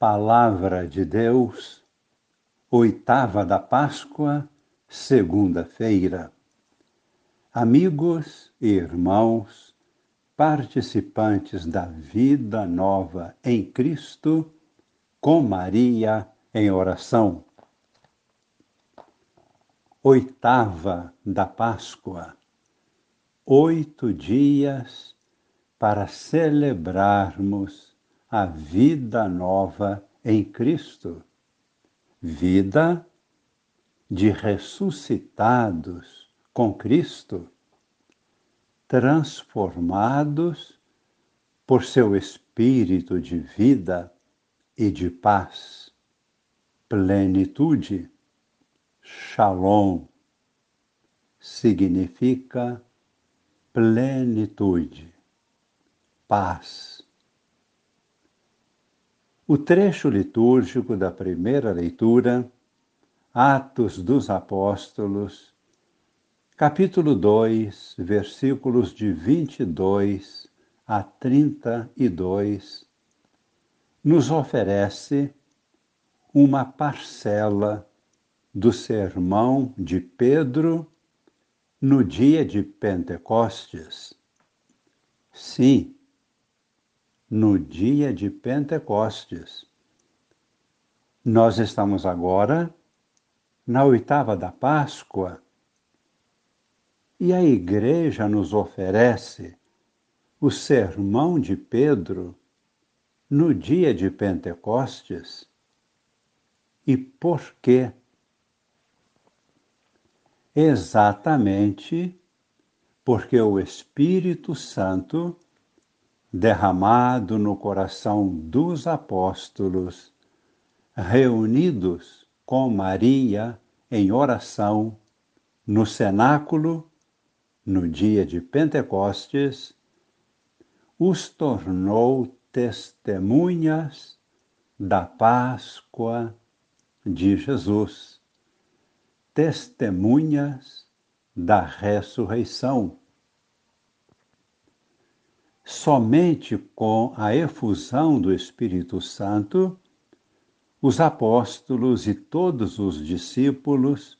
Palavra de Deus, oitava da Páscoa, segunda-feira. Amigos e irmãos, participantes da vida nova em Cristo, com Maria em oração. Oitava da Páscoa, oito dias para celebrarmos a vida nova em Cristo, vida de ressuscitados com Cristo, transformados por seu espírito de vida e de paz, plenitude, shalom, significa plenitude, paz o trecho litúrgico da primeira leitura, Atos dos Apóstolos, capítulo 2, versículos de 22 a 32, nos oferece uma parcela do sermão de Pedro no dia de Pentecostes. Sim, no dia de Pentecostes. Nós estamos agora na oitava da Páscoa e a Igreja nos oferece o sermão de Pedro no dia de Pentecostes. E por quê? Exatamente porque o Espírito Santo derramado no coração dos apóstolos, reunidos com Maria em oração no cenáculo no dia de Pentecostes, os tornou testemunhas da Páscoa de Jesus, testemunhas da ressurreição somente com a efusão do Espírito Santo, os apóstolos e todos os discípulos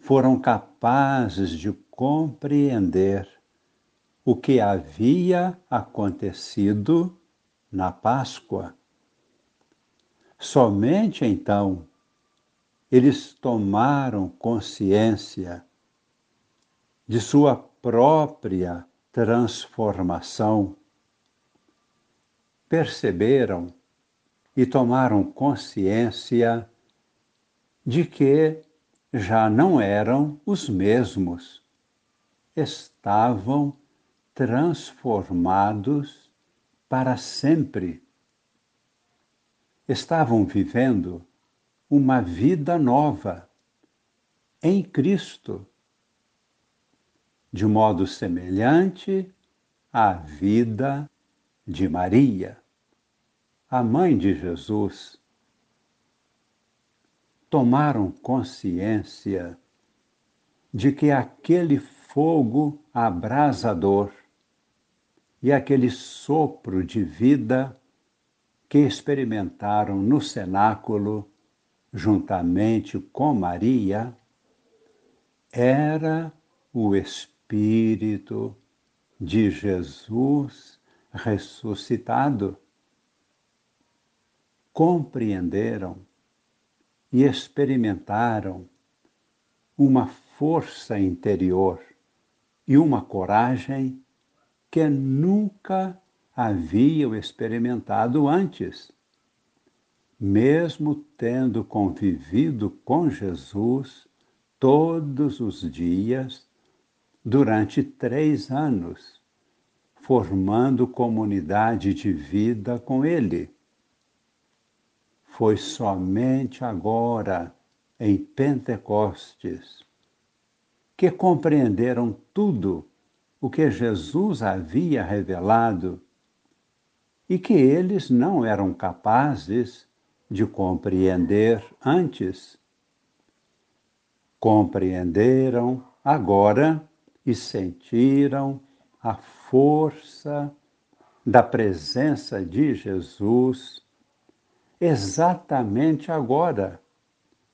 foram capazes de compreender o que havia acontecido na Páscoa. Somente então eles tomaram consciência de sua própria transformação perceberam e tomaram consciência de que já não eram os mesmos, estavam transformados para sempre. Estavam vivendo uma vida nova em Cristo, de modo semelhante à vida de Maria, a mãe de Jesus, tomaram consciência de que aquele fogo abrasador e aquele sopro de vida que experimentaram no cenáculo, juntamente com Maria, era o Espírito de Jesus ressuscitado, compreenderam e experimentaram uma força interior e uma coragem que nunca haviam experimentado antes. Mesmo tendo convivido com Jesus todos os dias durante três anos formando comunidade de vida com Ele. Foi somente agora, em Pentecostes, que compreenderam tudo o que Jesus havia revelado e que eles não eram capazes de compreender antes. Compreenderam agora e sentiram a força da presença de Jesus exatamente agora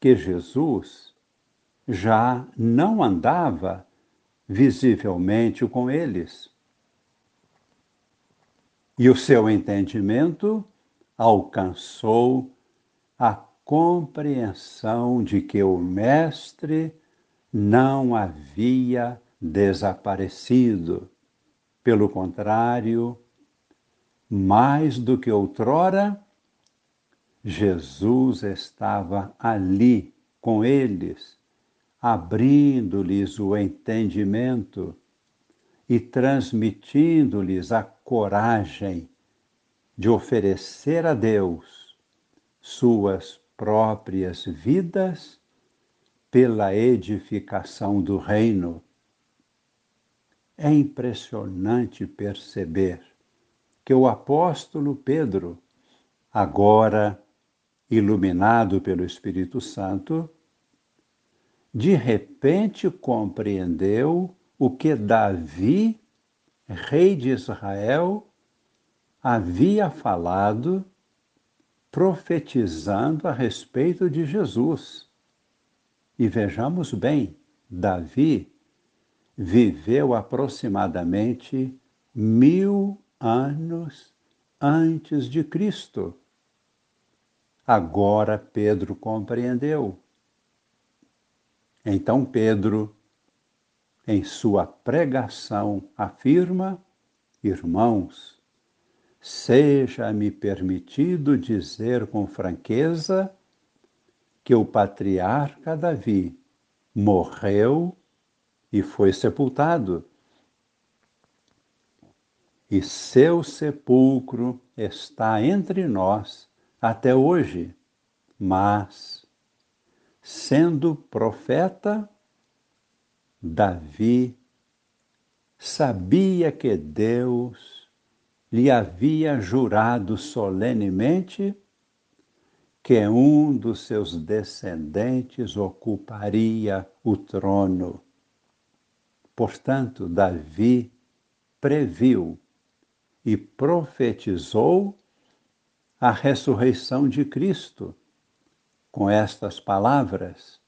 que Jesus já não andava visivelmente com eles. E o seu entendimento alcançou a compreensão de que o Mestre não havia desaparecido. Pelo contrário, mais do que outrora, Jesus estava ali com eles, abrindo-lhes o entendimento e transmitindo-lhes a coragem de oferecer a Deus suas próprias vidas pela edificação do reino. É impressionante perceber que o apóstolo Pedro, agora iluminado pelo Espírito Santo, de repente compreendeu o que Davi, rei de Israel, havia falado, profetizando a respeito de Jesus. E vejamos bem, Davi viveu aproximadamente mil anos antes de Cristo. Agora Pedro compreendeu. Então Pedro, em sua pregação, afirma: Irmãos, seja-me permitido dizer com franqueza que o patriarca Davi morreu e foi sepultado. E seu sepulcro está entre nós até hoje. Mas, sendo profeta, Davi sabia que Deus lhe havia jurado solenemente que um dos seus descendentes ocuparia o trono. Portanto, Davi previu e profetizou a ressurreição de Cristo com estas palavras: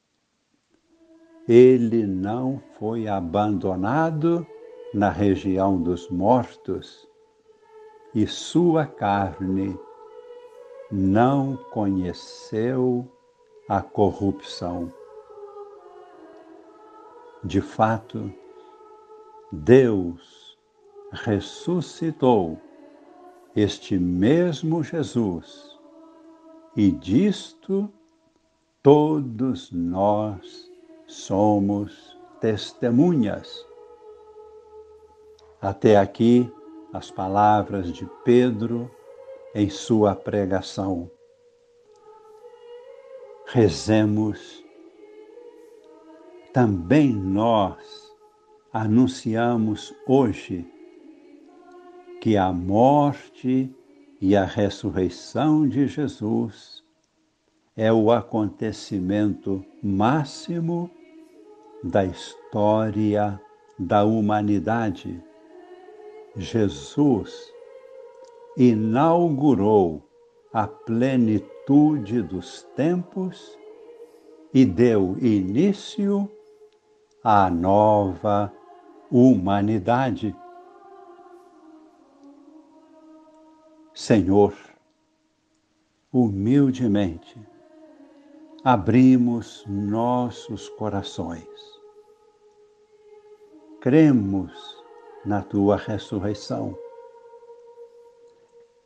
Ele não foi abandonado na região dos mortos e sua carne não conheceu a corrupção. De fato, Deus ressuscitou este mesmo Jesus, e disto todos nós somos testemunhas. Até aqui as palavras de Pedro em sua pregação. Rezemos. Também nós anunciamos hoje que a morte e a ressurreição de Jesus é o acontecimento máximo da história da humanidade. Jesus inaugurou a plenitude dos tempos e deu início à nova humanidade. Senhor, humildemente abrimos nossos corações. Cremos na tua ressurreição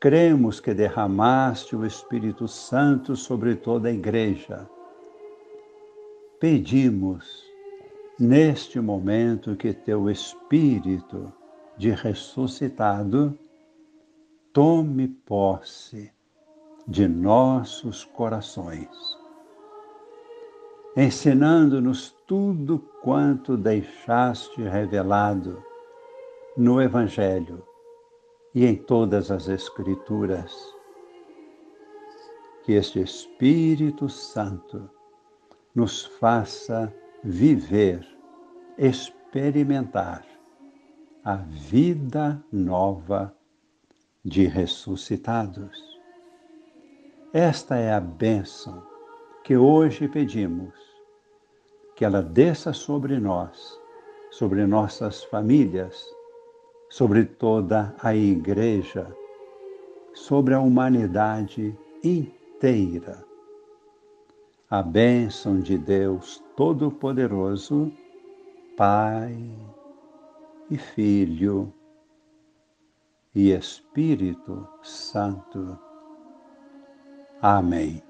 cremos que derramaste o Espírito Santo sobre toda a Igreja. Pedimos, neste momento, que teu Espírito de ressuscitado tome posse de nossos corações, ensinando-nos tudo quanto deixaste revelado no Evangelho e em todas as Escrituras. Que este Espírito Santo nos faça viver, experimentar a vida nova de ressuscitados. Esta é a bênção que hoje pedimos, que ela desça sobre nós, sobre nossas famílias, sobre toda a Igreja, sobre a humanidade inteira. A bênção de Deus Todo-Poderoso, Pai e Filho e Espírito Santo. Amém.